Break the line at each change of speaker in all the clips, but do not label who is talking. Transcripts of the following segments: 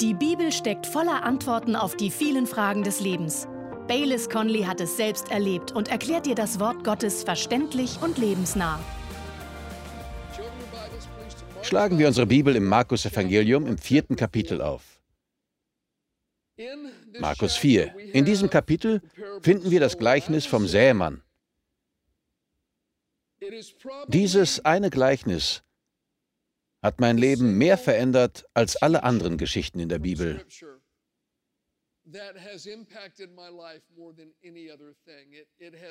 Die Bibel steckt voller Antworten auf die vielen Fragen des Lebens. Baylis Conley hat es selbst erlebt und erklärt dir das Wort Gottes verständlich und lebensnah.
Schlagen wir unsere Bibel im Markus-Evangelium im vierten Kapitel auf. Markus 4. In diesem Kapitel finden wir das Gleichnis vom Sämann. Dieses eine Gleichnis hat mein Leben mehr verändert als alle anderen Geschichten in der Bibel.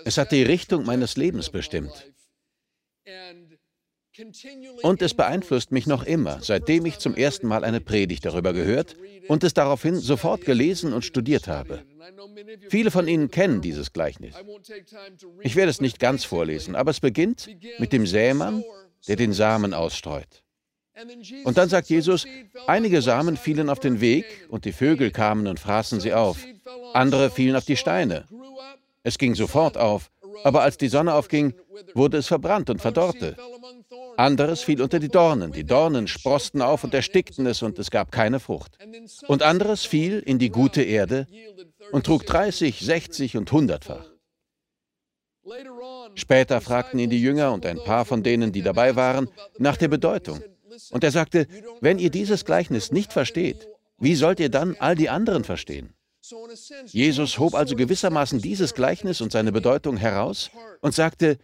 Es hat die Richtung meines Lebens bestimmt. Und es beeinflusst mich noch immer, seitdem ich zum ersten Mal eine Predigt darüber gehört und es daraufhin sofort gelesen und studiert habe. Viele von Ihnen kennen dieses Gleichnis. Ich werde es nicht ganz vorlesen, aber es beginnt mit dem Sämann, der den Samen ausstreut. Und dann sagt Jesus, einige Samen fielen auf den Weg und die Vögel kamen und fraßen sie auf. Andere fielen auf die Steine. Es ging sofort auf, aber als die Sonne aufging, wurde es verbrannt und verdorrte. Anderes fiel unter die Dornen. Die Dornen sprosten auf und erstickten es und es gab keine Frucht. Und anderes fiel in die gute Erde und trug 30, 60 und 100-fach. Später fragten ihn die Jünger und ein paar von denen, die dabei waren, nach der Bedeutung. Und er sagte, wenn ihr dieses Gleichnis nicht versteht, wie sollt ihr dann all die anderen verstehen? Jesus hob also gewissermaßen dieses Gleichnis und seine Bedeutung heraus und sagte,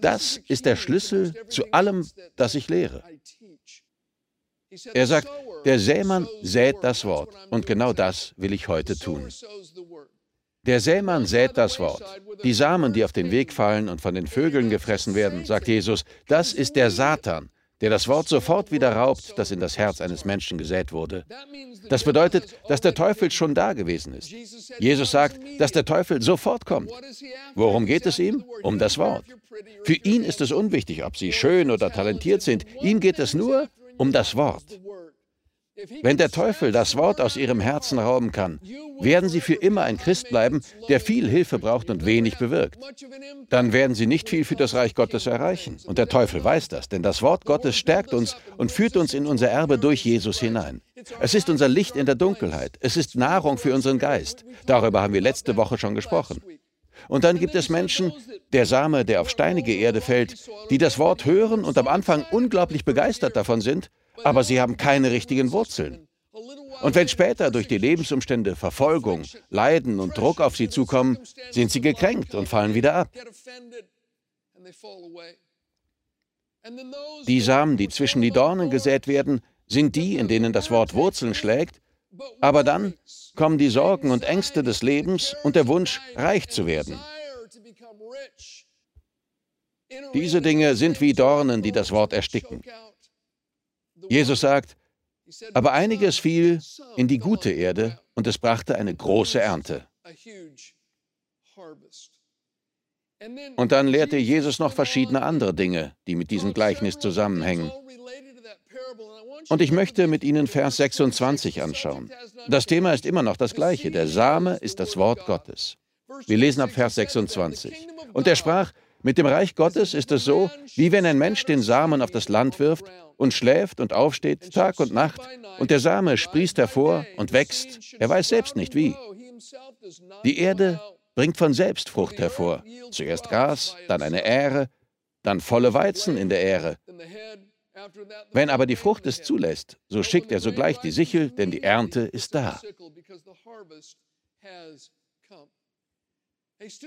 das ist der Schlüssel zu allem, das ich lehre. Er sagt, der Sämann sät das Wort und genau das will ich heute tun. Der Sämann sät das Wort. Die Samen, die auf den Weg fallen und von den Vögeln gefressen werden, sagt Jesus, das ist der Satan, der das Wort sofort wieder raubt, das in das Herz eines Menschen gesät wurde. Das bedeutet, dass der Teufel schon da gewesen ist. Jesus sagt, dass der Teufel sofort kommt. Worum geht es ihm? Um das Wort. Für ihn ist es unwichtig, ob sie schön oder talentiert sind. Ihm geht es nur um das Wort. Wenn der Teufel das Wort aus ihrem Herzen rauben kann, werden sie für immer ein Christ bleiben, der viel Hilfe braucht und wenig bewirkt. Dann werden sie nicht viel für das Reich Gottes erreichen. Und der Teufel weiß das, denn das Wort Gottes stärkt uns und führt uns in unser Erbe durch Jesus hinein. Es ist unser Licht in der Dunkelheit. Es ist Nahrung für unseren Geist. Darüber haben wir letzte Woche schon gesprochen. Und dann gibt es Menschen, der Same, der auf steinige Erde fällt, die das Wort hören und am Anfang unglaublich begeistert davon sind, aber sie haben keine richtigen Wurzeln. Und wenn später durch die Lebensumstände Verfolgung, Leiden und Druck auf sie zukommen, sind sie gekränkt und fallen wieder ab. Die Samen, die zwischen die Dornen gesät werden, sind die, in denen das Wort Wurzeln schlägt, aber dann kommen die Sorgen und Ängste des Lebens und der Wunsch, reich zu werden. Diese Dinge sind wie Dornen, die das Wort ersticken. Jesus sagt, aber einiges fiel in die gute Erde und es brachte eine große Ernte. Und dann lehrte Jesus noch verschiedene andere Dinge, die mit diesem Gleichnis zusammenhängen. Und ich möchte mit Ihnen Vers 26 anschauen. Das Thema ist immer noch das gleiche. Der Same ist das Wort Gottes. Wir lesen ab Vers 26. Und er sprach, mit dem Reich Gottes ist es so, wie wenn ein Mensch den Samen auf das Land wirft und schläft und aufsteht Tag und Nacht und der Same sprießt hervor und wächst. Er weiß selbst nicht wie. Die Erde bringt von selbst Frucht hervor. Zuerst Gras, dann eine Ähre, dann volle Weizen in der Ähre. Wenn aber die Frucht es zulässt, so schickt er sogleich die Sichel, denn die Ernte ist da.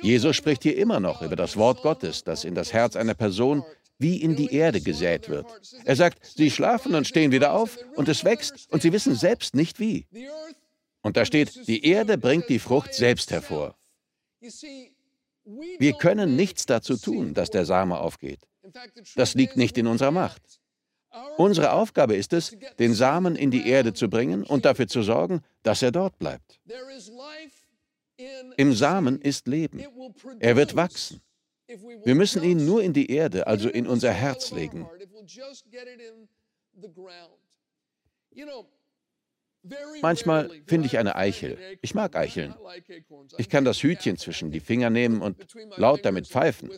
Jesus spricht hier immer noch über das Wort Gottes, das in das Herz einer Person wie in die Erde gesät wird. Er sagt, sie schlafen und stehen wieder auf und es wächst und sie wissen selbst nicht wie. Und da steht, die Erde bringt die Frucht selbst hervor. Wir können nichts dazu tun, dass der Same aufgeht. Das liegt nicht in unserer Macht. Unsere Aufgabe ist es, den Samen in die Erde zu bringen und dafür zu sorgen, dass er dort bleibt. Im Samen ist Leben. Er wird wachsen. Wir müssen ihn nur in die Erde, also in unser Herz legen. Manchmal finde ich eine Eichel. Ich mag Eicheln. Ich kann das Hütchen zwischen die Finger nehmen und laut damit pfeifen.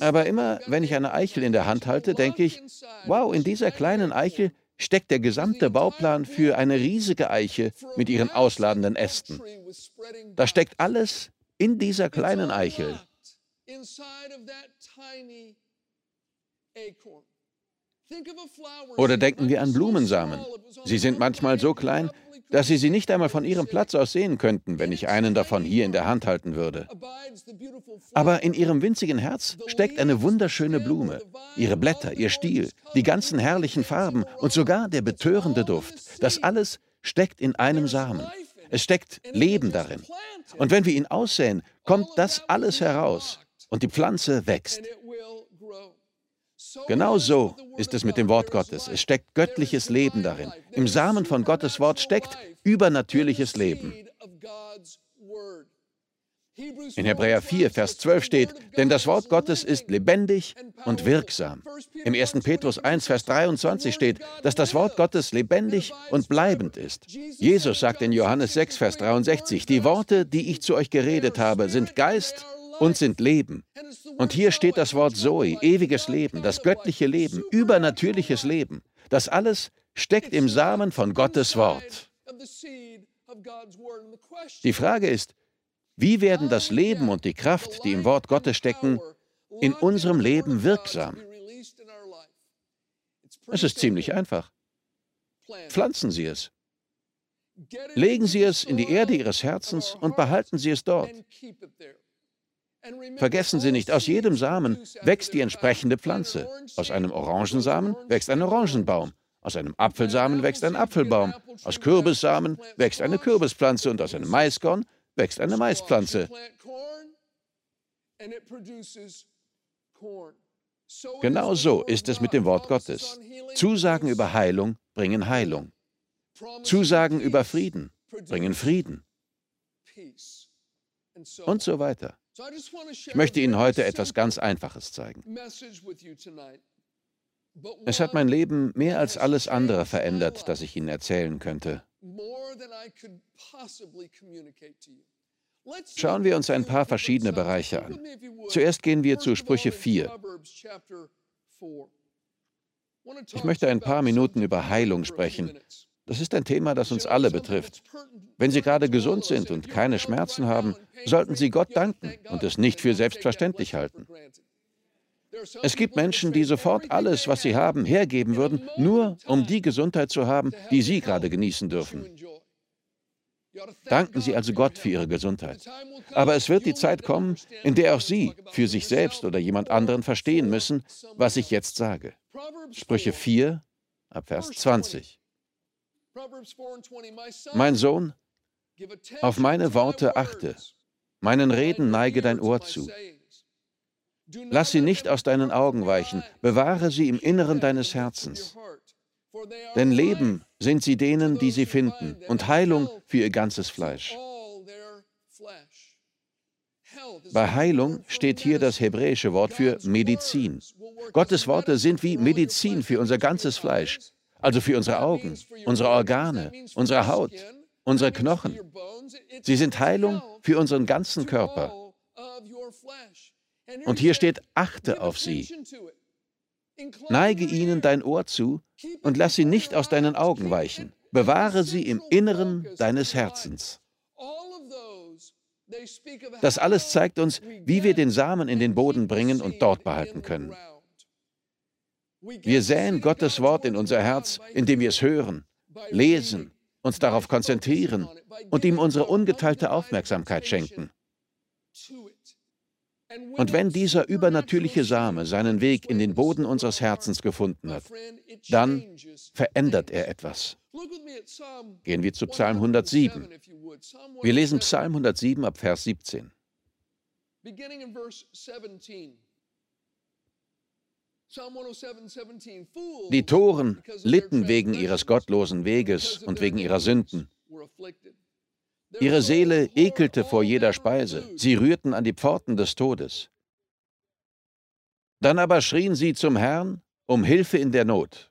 Aber immer, wenn ich eine Eichel in der Hand halte, denke ich, wow, in dieser kleinen Eichel steckt der gesamte Bauplan für eine riesige Eiche mit ihren ausladenden Ästen. Da steckt alles in dieser kleinen Eichel. Oder denken wir an Blumensamen. Sie sind manchmal so klein, dass Sie sie nicht einmal von Ihrem Platz aus sehen könnten, wenn ich einen davon hier in der Hand halten würde. Aber in Ihrem winzigen Herz steckt eine wunderschöne Blume. Ihre Blätter, ihr Stiel, die ganzen herrlichen Farben und sogar der betörende Duft. Das alles steckt in einem Samen. Es steckt Leben darin. Und wenn wir ihn aussäen, kommt das alles heraus und die Pflanze wächst. Genau so ist es mit dem Wort Gottes. Es steckt göttliches Leben darin. Im Samen von Gottes Wort steckt übernatürliches Leben. In Hebräer 4, Vers 12 steht, denn das Wort Gottes ist lebendig und wirksam. Im 1. Petrus 1, Vers 23 steht, dass das Wort Gottes lebendig und bleibend ist. Jesus sagt in Johannes 6, Vers 63, die Worte, die ich zu euch geredet habe, sind Geist und sind Leben. Und hier steht das Wort Zoe, ewiges Leben, das göttliche Leben, übernatürliches Leben. Das alles steckt im Samen von Gottes Wort. Die Frage ist, wie werden das Leben und die Kraft, die im Wort Gottes stecken, in unserem Leben wirksam? Es ist ziemlich einfach. Pflanzen Sie es. Legen Sie es in die Erde Ihres Herzens und behalten Sie es dort. Vergessen Sie nicht, aus jedem Samen wächst die entsprechende Pflanze. Aus einem Orangensamen wächst ein Orangenbaum. Aus einem Apfelsamen wächst ein Apfelbaum. Aus Kürbissamen wächst eine Kürbispflanze und aus einem Maiskorn wächst eine Maispflanze. Genau so ist es mit dem Wort Gottes. Zusagen über Heilung bringen Heilung. Zusagen über Frieden bringen Frieden. Und so weiter. Ich möchte Ihnen heute etwas ganz Einfaches zeigen. Es hat mein Leben mehr als alles andere verändert, das ich Ihnen erzählen könnte. Schauen wir uns ein paar verschiedene Bereiche an. Zuerst gehen wir zu Sprüche 4. Ich möchte ein paar Minuten über Heilung sprechen. Das ist ein Thema, das uns alle betrifft. Wenn Sie gerade gesund sind und keine Schmerzen haben, sollten Sie Gott danken und es nicht für selbstverständlich halten. Es gibt Menschen, die sofort alles, was sie haben, hergeben würden, nur um die Gesundheit zu haben, die sie gerade genießen dürfen. Danken Sie also Gott für Ihre Gesundheit. Aber es wird die Zeit kommen, in der auch Sie für sich selbst oder jemand anderen verstehen müssen, was ich jetzt sage. Sprüche 4, ab Vers 20. Mein Sohn, auf meine Worte achte, meinen Reden neige dein Ohr zu. Lass sie nicht aus deinen Augen weichen, bewahre sie im Inneren deines Herzens. Denn Leben sind sie denen, die sie finden, und Heilung für ihr ganzes Fleisch. Bei Heilung steht hier das hebräische Wort für Medizin. Gottes Worte sind wie Medizin für unser ganzes Fleisch, also für unsere Augen, unsere Organe, unsere Haut, unsere Knochen. Sie sind Heilung für unseren ganzen Körper. Und hier steht, achte auf sie. Neige ihnen dein Ohr zu und lass sie nicht aus deinen Augen weichen. Bewahre sie im Inneren deines Herzens. Das alles zeigt uns, wie wir den Samen in den Boden bringen und dort behalten können. Wir säen Gottes Wort in unser Herz, indem wir es hören, lesen, uns darauf konzentrieren und ihm unsere ungeteilte Aufmerksamkeit schenken. Und wenn dieser übernatürliche Same seinen Weg in den Boden unseres Herzens gefunden hat, dann verändert er etwas. Gehen wir zu Psalm 107. Wir lesen Psalm 107 ab Vers 17. Die Toren litten wegen ihres gottlosen Weges und wegen ihrer Sünden. Ihre Seele ekelte vor jeder Speise, sie rührten an die Pforten des Todes. Dann aber schrien sie zum Herrn um Hilfe in der Not.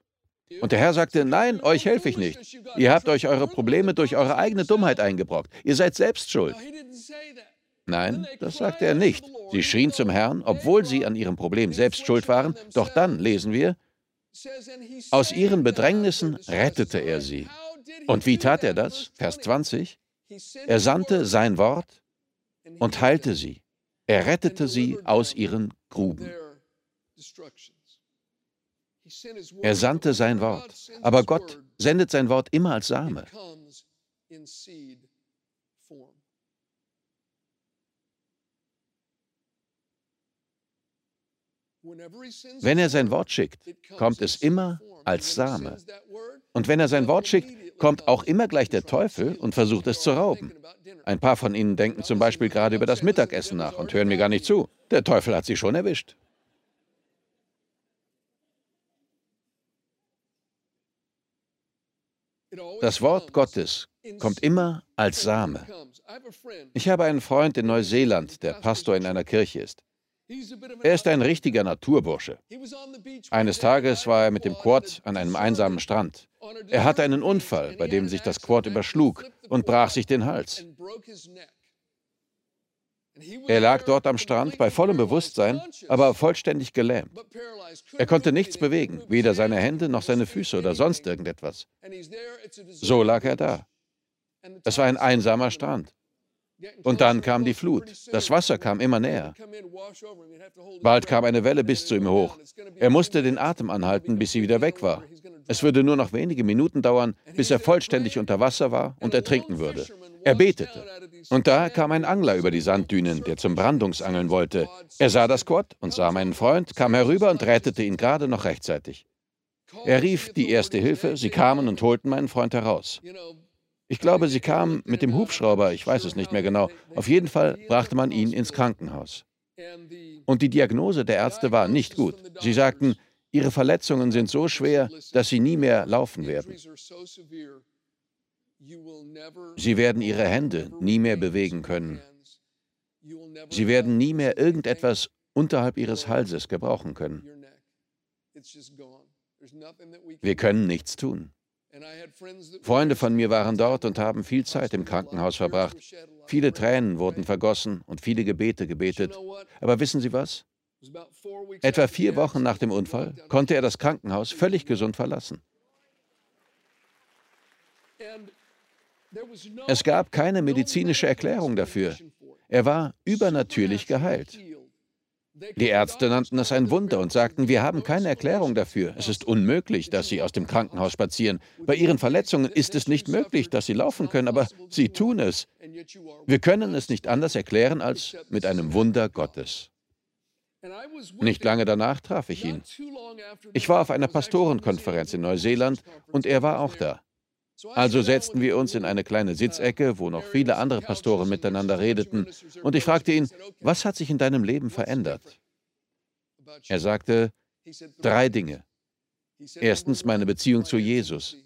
Und der Herr sagte, nein, euch helfe ich nicht. Ihr habt euch eure Probleme durch eure eigene Dummheit eingebrockt. Ihr seid selbst schuld. Nein, das sagte er nicht. Sie schrien zum Herrn, obwohl sie an ihrem Problem selbst schuld waren. Doch dann lesen wir, Aus ihren Bedrängnissen rettete er sie. Und wie tat er das? Vers 20. Er sandte sein Wort und heilte sie. Er rettete sie aus ihren Gruben. Er sandte sein Wort. Aber Gott sendet sein Wort immer als Same. Wenn er sein Wort schickt, kommt es immer als Same. Und wenn er sein Wort schickt, kommt auch immer gleich der Teufel und versucht es zu rauben. Ein paar von Ihnen denken zum Beispiel gerade über das Mittagessen nach und hören mir gar nicht zu. Der Teufel hat sie schon erwischt. Das Wort Gottes kommt immer als Same. Ich habe einen Freund in Neuseeland, der Pastor in einer Kirche ist. Er ist ein richtiger Naturbursche. Eines Tages war er mit dem Quad an einem einsamen Strand. Er hatte einen Unfall, bei dem sich das Quad überschlug und brach sich den Hals. Er lag dort am Strand bei vollem Bewusstsein, aber vollständig gelähmt. Er konnte nichts bewegen, weder seine Hände noch seine Füße oder sonst irgendetwas. So lag er da. Es war ein einsamer Strand. Und dann kam die Flut. Das Wasser kam immer näher. Bald kam eine Welle bis zu ihm hoch. Er musste den Atem anhalten, bis sie wieder weg war. Es würde nur noch wenige Minuten dauern, bis er vollständig unter Wasser war und ertrinken würde. Er betete. Und da kam ein Angler über die Sanddünen, der zum Brandungsangeln wollte. Er sah das Quad und sah meinen Freund, kam herüber und rettete ihn gerade noch rechtzeitig. Er rief die erste Hilfe, sie kamen und holten meinen Freund heraus. Ich glaube, sie kam mit dem Hubschrauber, ich weiß es nicht mehr genau. Auf jeden Fall brachte man ihn ins Krankenhaus. Und die Diagnose der Ärzte war nicht gut. Sie sagten, ihre Verletzungen sind so schwer, dass sie nie mehr laufen werden. Sie werden ihre Hände nie mehr bewegen können. Sie werden nie mehr irgendetwas unterhalb ihres Halses gebrauchen können. Wir können nichts tun. Freunde von mir waren dort und haben viel Zeit im Krankenhaus verbracht. Viele Tränen wurden vergossen und viele Gebete gebetet. Aber wissen Sie was? Etwa vier Wochen nach dem Unfall konnte er das Krankenhaus völlig gesund verlassen. Es gab keine medizinische Erklärung dafür. Er war übernatürlich geheilt. Die Ärzte nannten es ein Wunder und sagten, wir haben keine Erklärung dafür. Es ist unmöglich, dass Sie aus dem Krankenhaus spazieren. Bei Ihren Verletzungen ist es nicht möglich, dass Sie laufen können, aber Sie tun es. Wir können es nicht anders erklären als mit einem Wunder Gottes. Nicht lange danach traf ich ihn. Ich war auf einer Pastorenkonferenz in Neuseeland und er war auch da. Also setzten wir uns in eine kleine Sitzecke, wo noch viele andere Pastoren miteinander redeten, und ich fragte ihn, was hat sich in deinem Leben verändert? Er sagte, drei Dinge. Erstens meine Beziehung zu Jesus.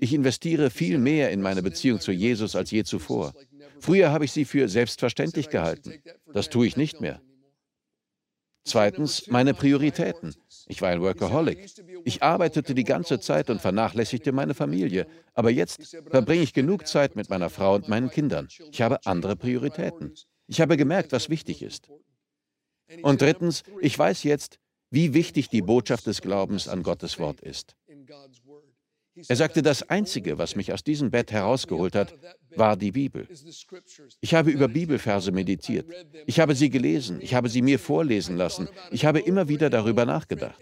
Ich investiere viel mehr in meine Beziehung zu Jesus als je zuvor. Früher habe ich sie für selbstverständlich gehalten. Das tue ich nicht mehr. Zweitens meine Prioritäten. Ich war ein Workaholic. Ich arbeitete die ganze Zeit und vernachlässigte meine Familie. Aber jetzt verbringe ich genug Zeit mit meiner Frau und meinen Kindern. Ich habe andere Prioritäten. Ich habe gemerkt, was wichtig ist. Und drittens, ich weiß jetzt, wie wichtig die Botschaft des Glaubens an Gottes Wort ist. Er sagte, das Einzige, was mich aus diesem Bett herausgeholt hat, war die Bibel. Ich habe über Bibelverse meditiert. Ich habe sie gelesen. Ich habe sie mir vorlesen lassen. Ich habe immer wieder darüber nachgedacht.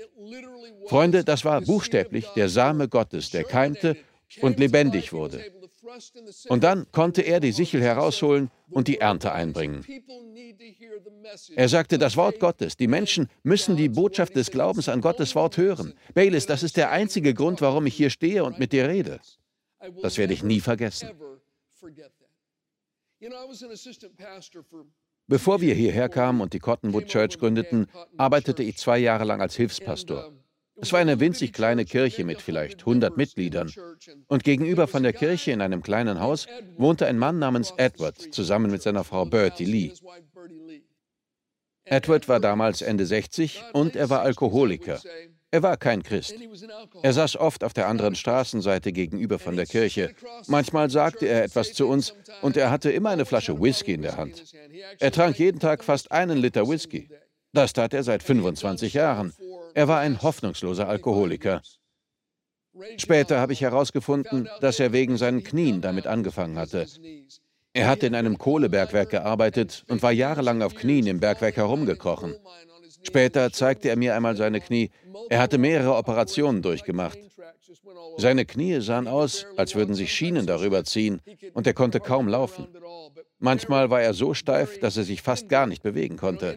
Freunde, das war buchstäblich der Same Gottes, der keimte und lebendig wurde. Und dann konnte er die Sichel herausholen und die Ernte einbringen. Er sagte das Wort Gottes. Die Menschen müssen die Botschaft des Glaubens an Gottes Wort hören. Baylis, das ist der einzige Grund, warum ich hier stehe und mit dir rede. Das werde ich nie vergessen. Bevor wir hierher kamen und die Cottonwood Church gründeten, arbeitete ich zwei Jahre lang als Hilfspastor. Es war eine winzig kleine Kirche mit vielleicht 100 Mitgliedern. Und gegenüber von der Kirche in einem kleinen Haus wohnte ein Mann namens Edward zusammen mit seiner Frau Bertie Lee. Edward war damals Ende 60 und er war Alkoholiker. Er war kein Christ. Er saß oft auf der anderen Straßenseite gegenüber von der Kirche. Manchmal sagte er etwas zu uns und er hatte immer eine Flasche Whisky in der Hand. Er trank jeden Tag fast einen Liter Whisky. Das tat er seit 25 Jahren. Er war ein hoffnungsloser Alkoholiker. Später habe ich herausgefunden, dass er wegen seinen Knien damit angefangen hatte. Er hatte in einem Kohlebergwerk gearbeitet und war jahrelang auf Knien im Bergwerk herumgekrochen. Später zeigte er mir einmal seine Knie. Er hatte mehrere Operationen durchgemacht. Seine Knie sahen aus, als würden sich Schienen darüber ziehen, und er konnte kaum laufen. Manchmal war er so steif, dass er sich fast gar nicht bewegen konnte.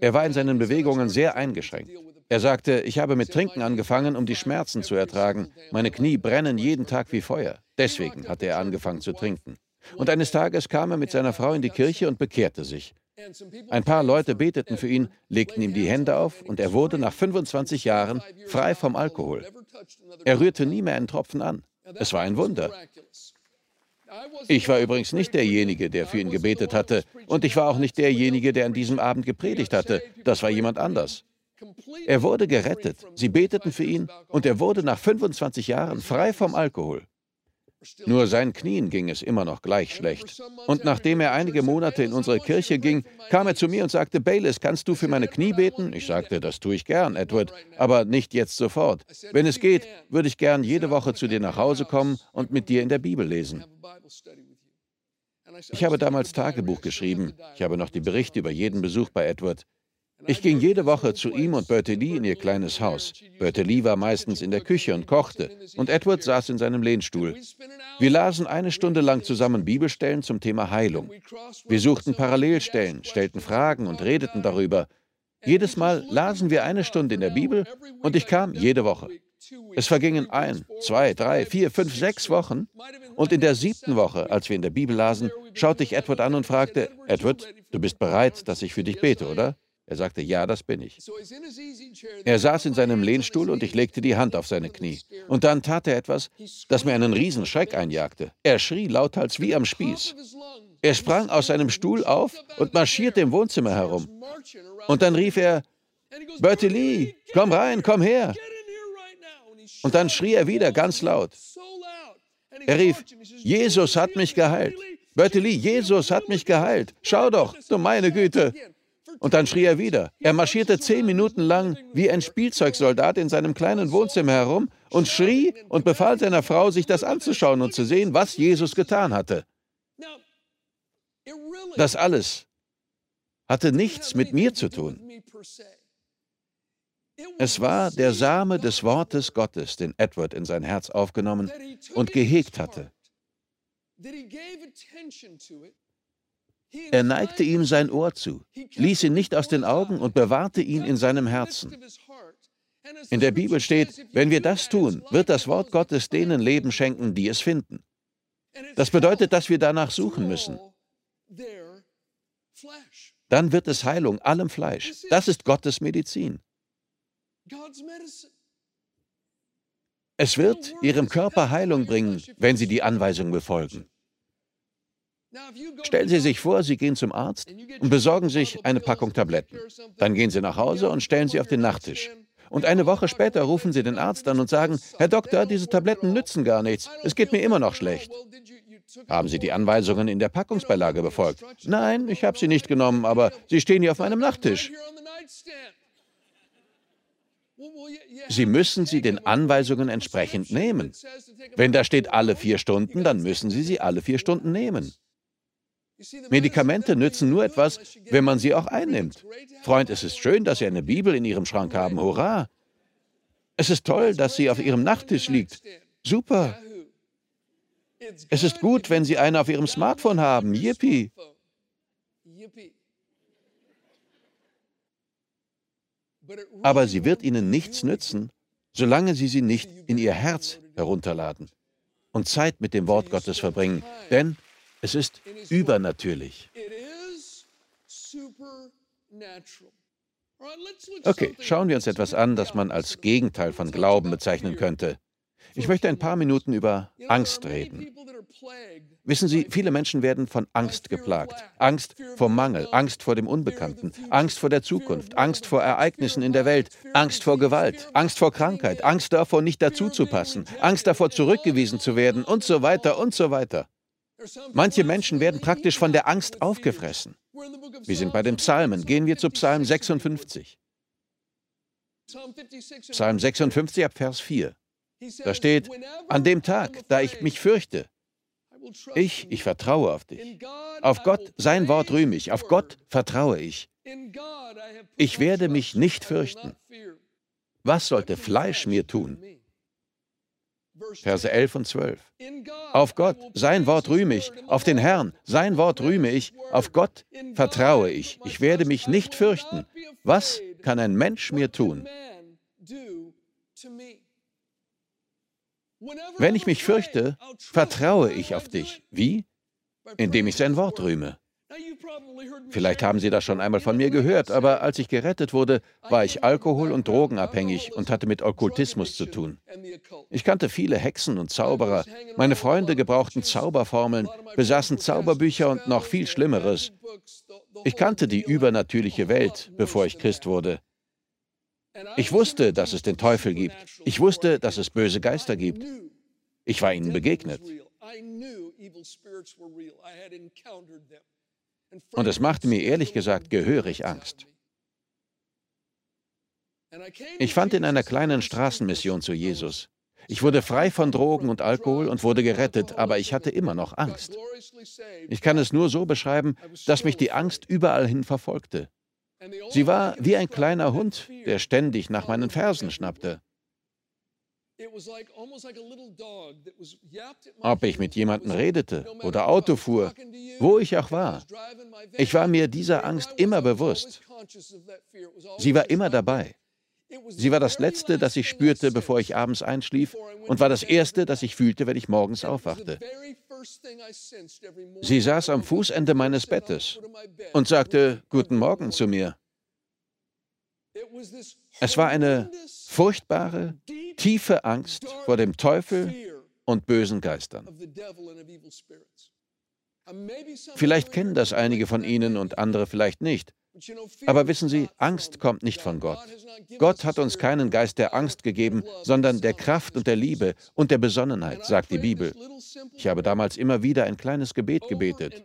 Er war in seinen Bewegungen sehr eingeschränkt. Er sagte, ich habe mit Trinken angefangen, um die Schmerzen zu ertragen. Meine Knie brennen jeden Tag wie Feuer. Deswegen hatte er angefangen zu trinken. Und eines Tages kam er mit seiner Frau in die Kirche und bekehrte sich. Ein paar Leute beteten für ihn, legten ihm die Hände auf und er wurde nach 25 Jahren frei vom Alkohol. Er rührte nie mehr einen Tropfen an. Es war ein Wunder. Ich war übrigens nicht derjenige, der für ihn gebetet hatte. Und ich war auch nicht derjenige, der an diesem Abend gepredigt hatte. Das war jemand anders. Er wurde gerettet. Sie beteten für ihn und er wurde nach 25 Jahren frei vom Alkohol. Nur seinen Knien ging es immer noch gleich schlecht. Und nachdem er einige Monate in unsere Kirche ging, kam er zu mir und sagte, Baylis, kannst du für meine Knie beten? Ich sagte, das tue ich gern, Edward, aber nicht jetzt sofort. Wenn es geht, würde ich gern jede Woche zu dir nach Hause kommen und mit dir in der Bibel lesen. Ich habe damals Tagebuch geschrieben. Ich habe noch die Berichte über jeden Besuch bei Edward. Ich ging jede Woche zu ihm und Bertie Lee in ihr kleines Haus. Bertie Lee war meistens in der Küche und kochte, und Edward saß in seinem Lehnstuhl. Wir lasen eine Stunde lang zusammen Bibelstellen zum Thema Heilung. Wir suchten Parallelstellen, stellten Fragen und redeten darüber. Jedes Mal lasen wir eine Stunde in der Bibel und ich kam jede Woche. Es vergingen ein, zwei, drei, vier, fünf, sechs Wochen. Und in der siebten Woche, als wir in der Bibel lasen, schaute ich Edward an und fragte, Edward, du bist bereit, dass ich für dich bete, oder? Er sagte, ja, das bin ich. Er saß in seinem Lehnstuhl und ich legte die Hand auf seine Knie. Und dann tat er etwas, das mir einen Riesenschreck einjagte. Er schrie lauthals wie am Spieß. Er sprang aus seinem Stuhl auf und marschierte im Wohnzimmer herum. Und dann rief er, Bertie Lee, komm rein, komm her. Und dann schrie er wieder ganz laut. Er rief, Jesus hat mich geheilt. Bertie Lee, Jesus hat mich geheilt. Schau doch, du meine Güte. Und dann schrie er wieder. Er marschierte zehn Minuten lang wie ein Spielzeugsoldat in seinem kleinen Wohnzimmer herum und schrie und befahl seiner Frau, sich das anzuschauen und zu sehen, was Jesus getan hatte. Das alles hatte nichts mit mir zu tun. Es war der Same des Wortes Gottes, den Edward in sein Herz aufgenommen und gehegt hatte. Er neigte ihm sein Ohr zu, ließ ihn nicht aus den Augen und bewahrte ihn in seinem Herzen. In der Bibel steht, wenn wir das tun, wird das Wort Gottes denen Leben schenken, die es finden. Das bedeutet, dass wir danach suchen müssen. Dann wird es Heilung allem Fleisch. Das ist Gottes Medizin. Es wird ihrem Körper Heilung bringen, wenn sie die Anweisung befolgen. Stellen Sie sich vor, Sie gehen zum Arzt und besorgen sich eine Packung Tabletten. Dann gehen Sie nach Hause und stellen sie auf den Nachttisch. Und eine Woche später rufen Sie den Arzt an und sagen, Herr Doktor, diese Tabletten nützen gar nichts. Es geht mir immer noch schlecht. Haben Sie die Anweisungen in der Packungsbeilage befolgt? Nein, ich habe sie nicht genommen, aber sie stehen hier auf meinem Nachttisch. Sie müssen sie den Anweisungen entsprechend nehmen. Wenn da steht alle vier Stunden, dann müssen Sie sie alle vier Stunden nehmen. Medikamente nützen nur etwas, wenn man sie auch einnimmt. Freund, es ist schön, dass Sie eine Bibel in Ihrem Schrank haben. Hurra! Es ist toll, dass sie auf Ihrem Nachttisch liegt. Super! Es ist gut, wenn Sie eine auf Ihrem Smartphone haben. Yippie! Aber sie wird Ihnen nichts nützen, solange Sie sie nicht in Ihr Herz herunterladen und Zeit mit dem Wort Gottes verbringen. Denn es ist übernatürlich. Okay, schauen wir uns etwas an, das man als Gegenteil von Glauben bezeichnen könnte. Ich möchte ein paar Minuten über Angst reden. Wissen Sie, viele Menschen werden von Angst geplagt. Angst vor Mangel, Angst vor dem Unbekannten, Angst vor der Zukunft, Angst vor Ereignissen in der Welt, Angst vor Gewalt, Angst vor Krankheit, Angst davor, nicht dazuzupassen, Angst davor, zurückgewiesen zu werden und so weiter und so weiter. Manche Menschen werden praktisch von der Angst aufgefressen. Wir sind bei den Psalmen. Gehen wir zu Psalm 56. Psalm 56 ab Vers 4. Da steht, an dem Tag, da ich mich fürchte, ich, ich vertraue auf dich. Auf Gott, sein Wort rühme ich, auf Gott vertraue ich. Ich werde mich nicht fürchten. Was sollte Fleisch mir tun? Verse 11 und 12. Auf Gott, sein Wort rühme ich, auf den Herrn, sein Wort rühme ich, auf Gott vertraue ich. Ich werde mich nicht fürchten. Was kann ein Mensch mir tun? Wenn ich mich fürchte, vertraue ich auf dich. Wie? Indem ich sein Wort rühme. Vielleicht haben Sie das schon einmal von mir gehört, aber als ich gerettet wurde, war ich alkohol- und drogenabhängig und hatte mit Okkultismus zu tun. Ich kannte viele Hexen und Zauberer. Meine Freunde gebrauchten Zauberformeln, besaßen Zauberbücher und noch viel Schlimmeres. Ich kannte die übernatürliche Welt, bevor ich Christ wurde. Ich wusste, dass es den Teufel gibt. Ich wusste, dass es böse Geister gibt. Ich war ihnen begegnet. Und es machte mir ehrlich gesagt gehörig Angst. Ich fand in einer kleinen Straßenmission zu Jesus. Ich wurde frei von Drogen und Alkohol und wurde gerettet, aber ich hatte immer noch Angst. Ich kann es nur so beschreiben, dass mich die Angst überall hin verfolgte. Sie war wie ein kleiner Hund, der ständig nach meinen Fersen schnappte. Ob ich mit jemandem redete oder Auto fuhr, wo ich auch war, ich war mir dieser Angst immer bewusst. Sie war immer dabei. Sie war das Letzte, das ich spürte, bevor ich abends einschlief, und war das Erste, das ich fühlte, wenn ich morgens aufwachte. Sie saß am Fußende meines Bettes und sagte Guten Morgen zu mir. Es war eine furchtbare, tiefe Angst vor dem Teufel und bösen Geistern. Vielleicht kennen das einige von Ihnen und andere vielleicht nicht. Aber wissen Sie, Angst kommt nicht von Gott. Gott hat uns keinen Geist der Angst gegeben, sondern der Kraft und der Liebe und der Besonnenheit, sagt die Bibel. Ich habe damals immer wieder ein kleines Gebet gebetet.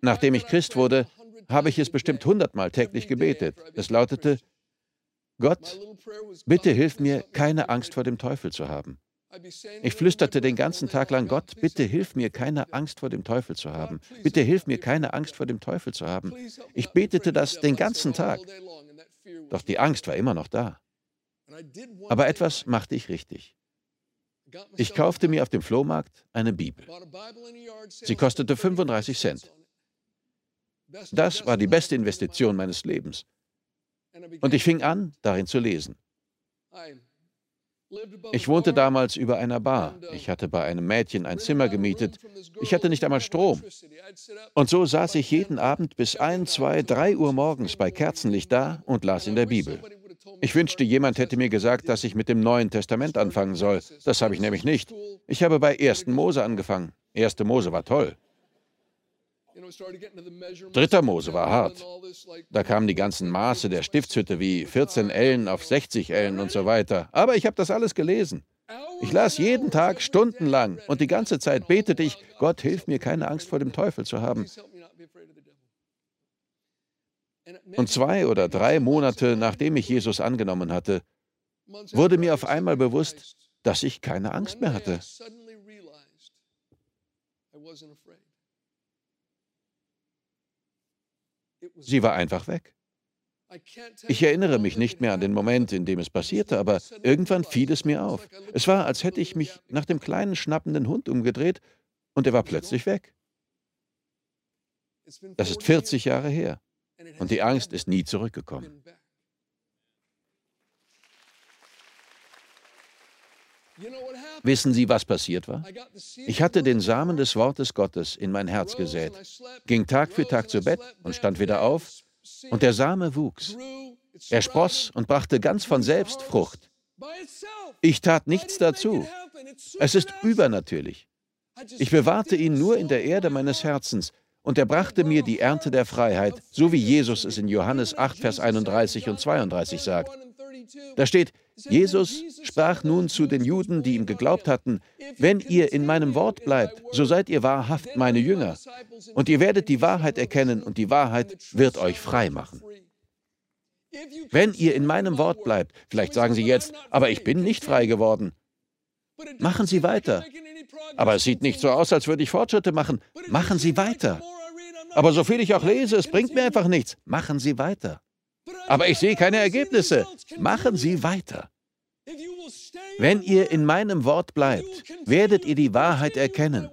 Nachdem ich Christ wurde, habe ich es bestimmt hundertmal täglich gebetet. Es lautete, Gott, bitte hilf mir, keine Angst vor dem Teufel zu haben. Ich flüsterte den ganzen Tag lang, Gott, bitte hilf mir, keine Angst vor dem Teufel zu haben. Bitte hilf mir, keine Angst vor dem Teufel zu haben. Ich betete das den ganzen Tag. Doch die Angst war immer noch da. Aber etwas machte ich richtig. Ich kaufte mir auf dem Flohmarkt eine Bibel. Sie kostete 35 Cent. Das war die beste Investition meines Lebens. Und ich fing an, darin zu lesen. Ich wohnte damals über einer Bar. Ich hatte bei einem Mädchen ein Zimmer gemietet. Ich hatte nicht einmal Strom. Und so saß ich jeden Abend bis ein, zwei, drei Uhr morgens bei Kerzenlicht da und las in der Bibel. Ich wünschte, jemand hätte mir gesagt, dass ich mit dem Neuen Testament anfangen soll. Das habe ich nämlich nicht. Ich habe bei 1. Mose angefangen. 1. Mose war toll. Dritter Mose war hart. Da kamen die ganzen Maße der Stiftshütte wie 14 Ellen auf 60 Ellen und so weiter. Aber ich habe das alles gelesen. Ich las jeden Tag stundenlang und die ganze Zeit betete ich, Gott hilf mir, keine Angst vor dem Teufel zu haben. Und zwei oder drei Monate nachdem ich Jesus angenommen hatte, wurde mir auf einmal bewusst, dass ich keine Angst mehr hatte. Sie war einfach weg. Ich erinnere mich nicht mehr an den Moment, in dem es passierte, aber irgendwann fiel es mir auf. Es war, als hätte ich mich nach dem kleinen schnappenden Hund umgedreht und er war plötzlich weg. Das ist 40 Jahre her und die Angst ist nie zurückgekommen. Wissen Sie, was passiert war? Ich hatte den Samen des Wortes Gottes in mein Herz gesät, ging Tag für Tag zu Bett und stand wieder auf, und der Same wuchs. Er spross und brachte ganz von selbst Frucht. Ich tat nichts dazu. Es ist übernatürlich. Ich bewahrte ihn nur in der Erde meines Herzens, und er brachte mir die Ernte der Freiheit, so wie Jesus es in Johannes 8, Vers 31 und 32 sagt. Da steht, Jesus sprach nun zu den Juden, die ihm geglaubt hatten, wenn ihr in meinem Wort bleibt, so seid ihr wahrhaft meine Jünger, und ihr werdet die Wahrheit erkennen, und die Wahrheit wird euch frei machen. Wenn ihr in meinem Wort bleibt, vielleicht sagen Sie jetzt, aber ich bin nicht frei geworden. Machen Sie weiter. Aber es sieht nicht so aus, als würde ich Fortschritte machen. Machen Sie weiter. Aber so viel ich auch lese, es bringt mir einfach nichts. Machen Sie weiter. Aber ich sehe keine Ergebnisse. Machen Sie weiter. Wenn ihr in meinem Wort bleibt, werdet ihr die Wahrheit erkennen.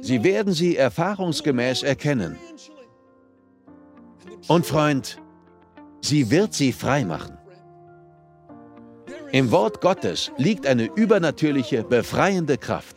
Sie werden sie erfahrungsgemäß erkennen. Und Freund, sie wird sie frei machen. Im Wort Gottes liegt eine übernatürliche, befreiende Kraft.